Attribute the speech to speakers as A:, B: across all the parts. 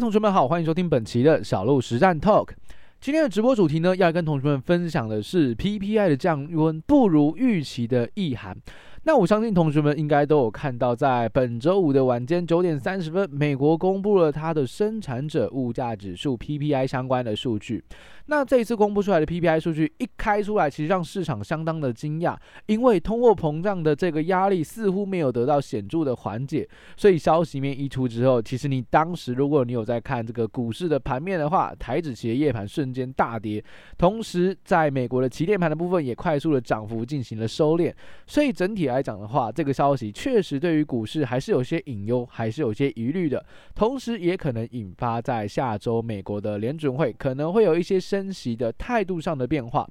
A: 同学们好，欢迎收听本期的小鹿实战 Talk。今天的直播主题呢，要跟同学们分享的是 PPI 的降温不如预期的意涵。那我相信同学们应该都有看到，在本周五的晚间九点三十分，美国公布了它的生产者物价指数 PPI 相关的数据。那这一次公布出来的 PPI 数据一开出来，其实让市场相当的惊讶，因为通货膨胀的这个压力似乎没有得到显著的缓解。所以消息面一出之后，其实你当时如果你有在看这个股市的盘面的话，台指期的夜盘是瞬间大跌，同时在美国的期电盘的部分也快速的涨幅进行了收敛。所以整体来讲的话，这个消息确实对于股市还是有些隐忧，还是有些疑虑的，同时也可能引发在下周美国的联准会可能会有一些升息的态度上的变化，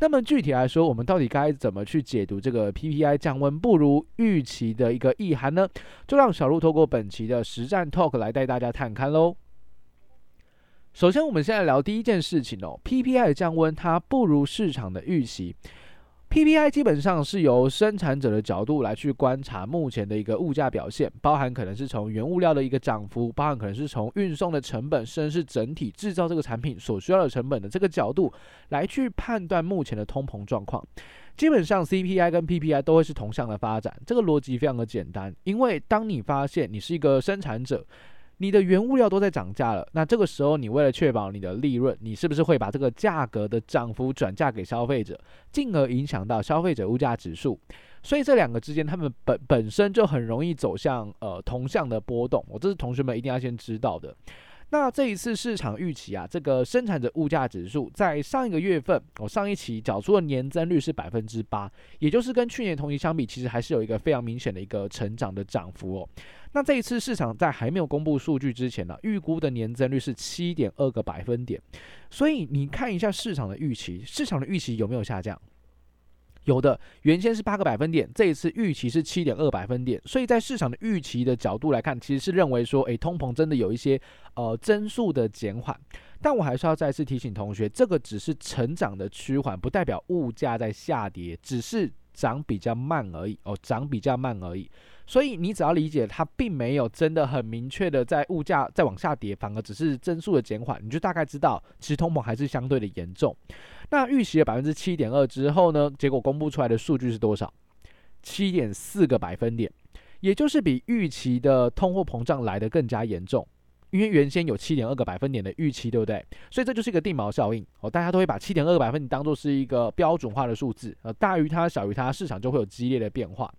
A: 那么具体来说，我们到底该怎么去解读这个 PPI 降温不如预期的一个意涵呢？就让小鹿透过本期的实战 Talk 来带大家探看喽。首先，我们先来聊第一件事情哦，PPI 的降温它不如市场的预期。PPI 基本上是由生产者的角度来去观察目前的一个物价表现，包含可能是从原物料的一个涨幅，包含可能是从运送的成本，甚至是整体制造这个产品所需要的成本的这个角度来去判断目前的通膨状况。基本上 CPI 跟 PPI 都会是同向的发展，这个逻辑非常的简单，因为当你发现你是一个生产者。你的原物料都在涨价了，那这个时候你为了确保你的利润，你是不是会把这个价格的涨幅转嫁给消费者，进而影响到消费者物价指数？所以这两个之间，他们本本身就很容易走向呃同向的波动。我这是同学们一定要先知道的。那这一次市场预期啊，这个生产者物价指数在上一个月份，我、哦、上一期缴出的年增率是百分之八，也就是跟去年同期相比，其实还是有一个非常明显的一个成长的涨幅哦。那这一次市场在还没有公布数据之前呢、预估的年增率是七点二个百分点，所以你看一下市场的预期，市场的预期有没有下降？有的，原先是八个百分点，这一次预期是七点二百分点，所以在市场的预期的角度来看，其实是认为说，诶，通膨真的有一些呃增速的减缓。但我还是要再次提醒同学，这个只是成长的趋缓，不代表物价在下跌，只是涨比较慢而已哦，涨比较慢而已。所以你只要理解它并没有真的很明确的在物价再往下跌，反而只是增速的减缓，你就大概知道其实通膨还是相对的严重。那预期了百分之七点二之后呢，结果公布出来的数据是多少？七点四个百分点，也就是比预期的通货膨胀来得更加严重。因为原先有七点二个百分点的预期，对不对？所以这就是一个定锚效应哦，大家都会把七点二个百分点当做是一个标准化的数字，呃，大于它小于它，市场就会有激烈的变化。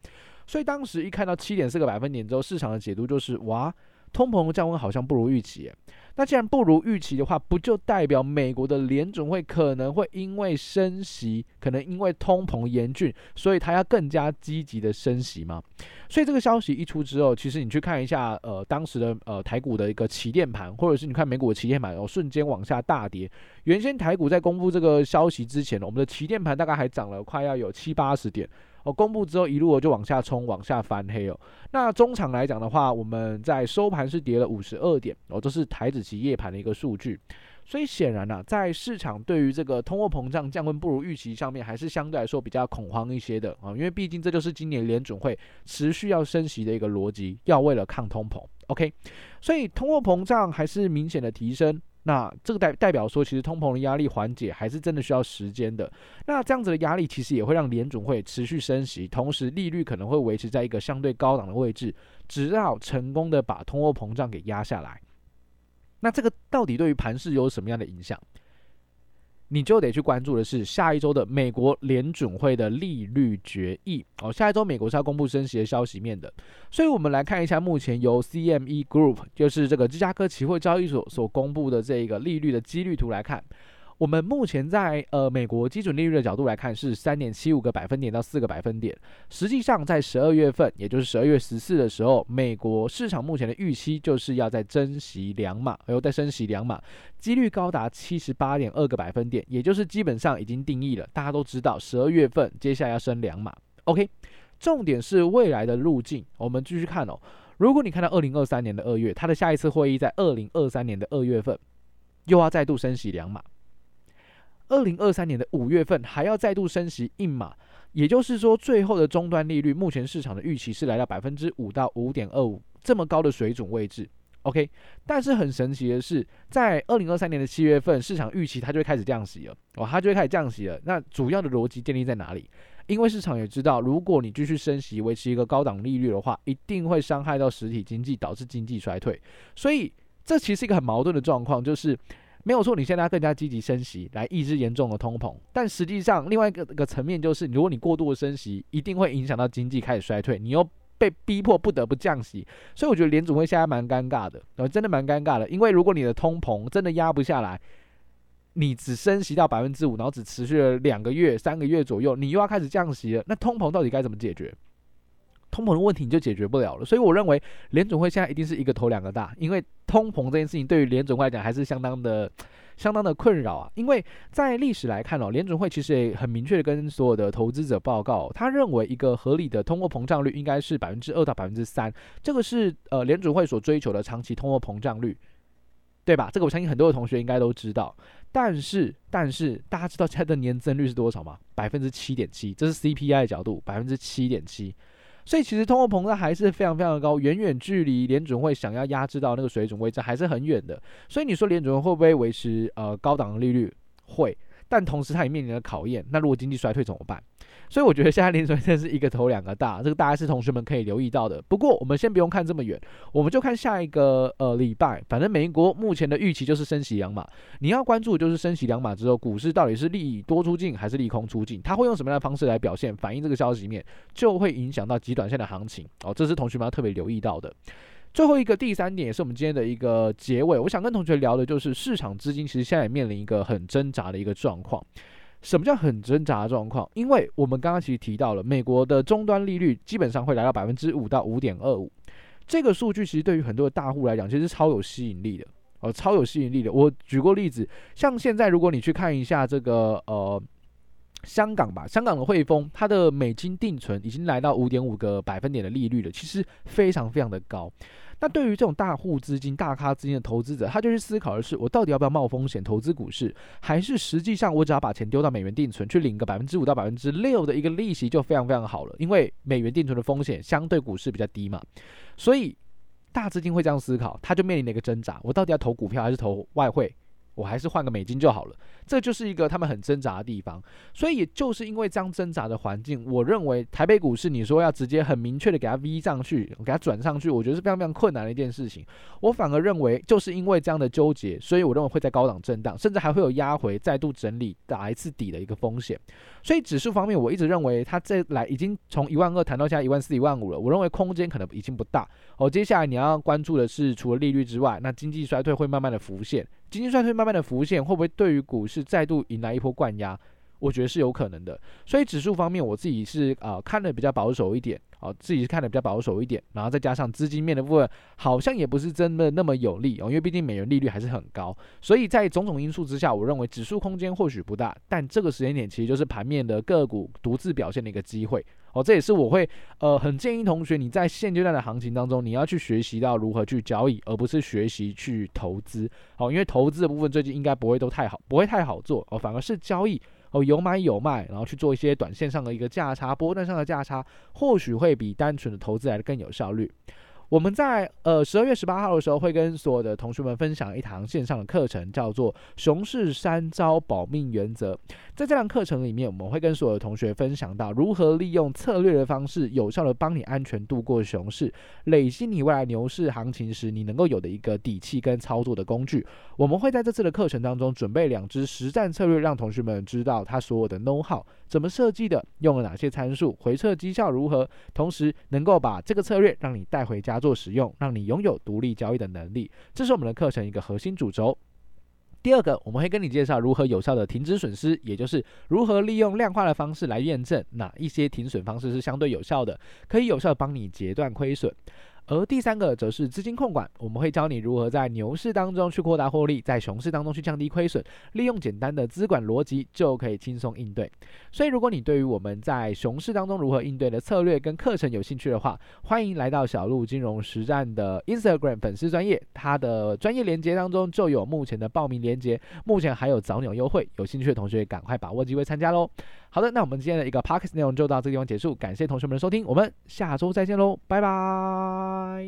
A: 所以当时一看到七点四个百分点之后，市场的解读就是哇，通膨降温好像不如预期。那既然不如预期的话，不就代表美国的联准会可能会因为升息，可能因为通膨严峻，所以它要更加积极的升息吗？所以这个消息一出之后，其实你去看一下，呃，当时的呃台股的一个期电盘，或者是你看美股的期电盘，哦，瞬间往下大跌。原先台股在公布这个消息之前，我们的期电盘大概还涨了快要有七八十点。哦，公布之后一路就往下冲，往下翻黑哦。那中场来讲的话，我们在收盘是跌了五十二点哦，这是台指期夜盘的一个数据。所以显然呢、啊，在市场对于这个通货膨胀降温不如预期上面，还是相对来说比较恐慌一些的啊。因为毕竟这就是今年联准会持续要升息的一个逻辑，要为了抗通膨。OK，所以通货膨胀还是明显的提升。那这个代代表说，其实通膨的压力缓解还是真的需要时间的。那这样子的压力其实也会让联准会持续升息，同时利率可能会维持在一个相对高档的位置，直到成功的把通货膨胀给压下来。那这个到底对于盘市有什么样的影响？你就得去关注的是下一周的美国联准会的利率决议哦。下一周美国是要公布升息的消息面的，所以我们来看一下目前由 CME Group，就是这个芝加哥期货交易所所公布的这个利率的几率图来看。我们目前在呃美国基准利率的角度来看是三点七五个百分点到四个百分点，实际上在十二月份，也就是十二月十四的时候，美国市场目前的预期就是要再升息两码，还有再升息两码，几率高达七十八点二个百分点，也就是基本上已经定义了，大家都知道十二月份接下来要升两码。OK，重点是未来的路径，我们继续看哦。如果你看到二零二三年的二月，它的下一次会议在二零二三年的二月份，又要再度升息两码。二零二三年的五月份还要再度升息一码，也就是说，最后的终端利率目前市场的预期是来到百分之五到五点二五这么高的水准位置 OK，但是很神奇的是，在二零二三年的七月份，市场预期它就会开始降息了，哦，它就会开始降息了。那主要的逻辑建立在哪里？因为市场也知道，如果你继续升息，维持一个高档利率的话，一定会伤害到实体经济，导致经济衰退。所以这其实是一个很矛盾的状况，就是没有错，你现在更加积极升息来抑制严重的通膨，但实际上另外一个个层面就是，如果你过度的升息，一定会影响到经济开始衰退，你又。被逼迫不得不降息，所以我觉得联准会现在蛮尴尬的，呃，真的蛮尴尬的，因为如果你的通膨真的压不下来，你只升息到百分之五，然后只持续了两个月、三个月左右，你又要开始降息了，那通膨到底该怎么解决？通膨的问题你就解决不了了，所以我认为联总会现在一定是一个头两个大，因为通膨这件事情对于联总会来讲还是相当的。相当的困扰啊，因为在历史来看哦，联准会其实也很明确的跟所有的投资者报告，他认为一个合理的通货膨胀率应该是百分之二到百分之三，这个是呃联准会所追求的长期通货膨胀率，对吧？这个我相信很多的同学应该都知道。但是但是大家知道它的年增率是多少吗？百分之七点七，这是 CPI 的角度，百分之七点七。所以其实通货膨胀还是非常非常高，远远距离联准会想要压制到那个水准位置还是很远的。所以你说联准会会不会维持呃高档的利率？会，但同时它也面临着考验。那如果经济衰退怎么办？所以我觉得现在联准真是一个头两个大，这个大概是同学们可以留意到的。不过我们先不用看这么远，我们就看下一个呃礼拜。反正美国目前的预期就是升息两码，你要关注就是升息两码之后，股市到底是利多出尽还是利空出尽？它会用什么样的方式来表现，反映这个消息面，就会影响到极短线的行情哦。这是同学们要特别留意到的。最后一个第三点也是我们今天的一个结尾，我想跟同学聊的就是市场资金其实现在也面临一个很挣扎的一个状况。什么叫很挣扎的状况？因为我们刚刚其实提到了，美国的终端利率基本上会来到百分之五到五点二五，这个数据其实对于很多的大户来讲，其实是超有吸引力的呃，超有吸引力的。我举过例子，像现在如果你去看一下这个呃香港吧，香港的汇丰，它的美金定存已经来到五点五个百分点的利率了，其实非常非常的高。那对于这种大户资金、大咖资金的投资者，他就去思考的是：我到底要不要冒风险投资股市，还是实际上我只要把钱丢到美元定存，去领个百分之五到百分之六的一个利息就非常非常好了？因为美元定存的风险相对股市比较低嘛，所以大资金会这样思考，他就面临了一个挣扎：我到底要投股票还是投外汇？我还是换个美金就好了，这就是一个他们很挣扎的地方。所以也就是因为这样挣扎的环境，我认为台北股市你说要直接很明确的给它 V 上去，给它转上去，我觉得是非常非常困难的一件事情。我反而认为就是因为这样的纠结，所以我认为会在高档震荡，甚至还会有压回、再度整理、打一次底的一个风险。所以指数方面，我一直认为它这来已经从一万二谈到现在一万四、一万五了，我认为空间可能已经不大。哦，接下来你要关注的是，除了利率之外，那经济衰退会慢慢的浮现。经济衰退慢慢的浮现，会不会对于股市再度迎来一波灌压？我觉得是有可能的。所以指数方面，我自己是啊、看的比较保守一点，啊、哦、自己是看的比较保守一点。然后再加上资金面的部分，好像也不是真的那么有利哦，因为毕竟美元利率还是很高。所以在种种因素之下，我认为指数空间或许不大，但这个时间点其实就是盘面的个股独自表现的一个机会。哦，这也是我会呃很建议同学你在现阶段的行情当中，你要去学习到如何去交易，而不是学习去投资。哦，因为投资的部分最近应该不会都太好，不会太好做哦，反而是交易哦，有买有卖，然后去做一些短线上的一个价差、波段上的价差，或许会比单纯的投资来的更有效率。我们在呃十二月十八号的时候会跟所有的同学们分享一堂线上的课程，叫做《熊市三招保命原则》。在这堂课程里面，我们会跟所有的同学分享到如何利用策略的方式，有效的帮你安全度过熊市，累积你未来牛市行情时你能够有的一个底气跟操作的工具。我们会在这次的课程当中准备两支实战策略，让同学们知道他所有的 know how 怎么设计的，用了哪些参数，回撤绩效如何，同时能够把这个策略让你带回家做使用，让你拥有独立交易的能力，这是我们的课程一个核心主轴。第二个，我们会跟你介绍如何有效的停止损失，也就是如何利用量化的方式来验证哪一些停损方式是相对有效的，可以有效帮你截断亏损。而第三个则是资金控管，我们会教你如何在牛市当中去扩大获利，在熊市当中去降低亏损，利用简单的资管逻辑就可以轻松应对。所以，如果你对于我们在熊市当中如何应对的策略跟课程有兴趣的话，欢迎来到小鹿金融实战的 Instagram 粉丝专业，它的专业连接当中就有目前的报名连接，目前还有早鸟优惠，有兴趣的同学赶快把握机会参加喽。好的，那我们今天的一个 Podcast 内容就到这个地方结束，感谢同学们的收听，我们下周再见喽，拜拜。Bye.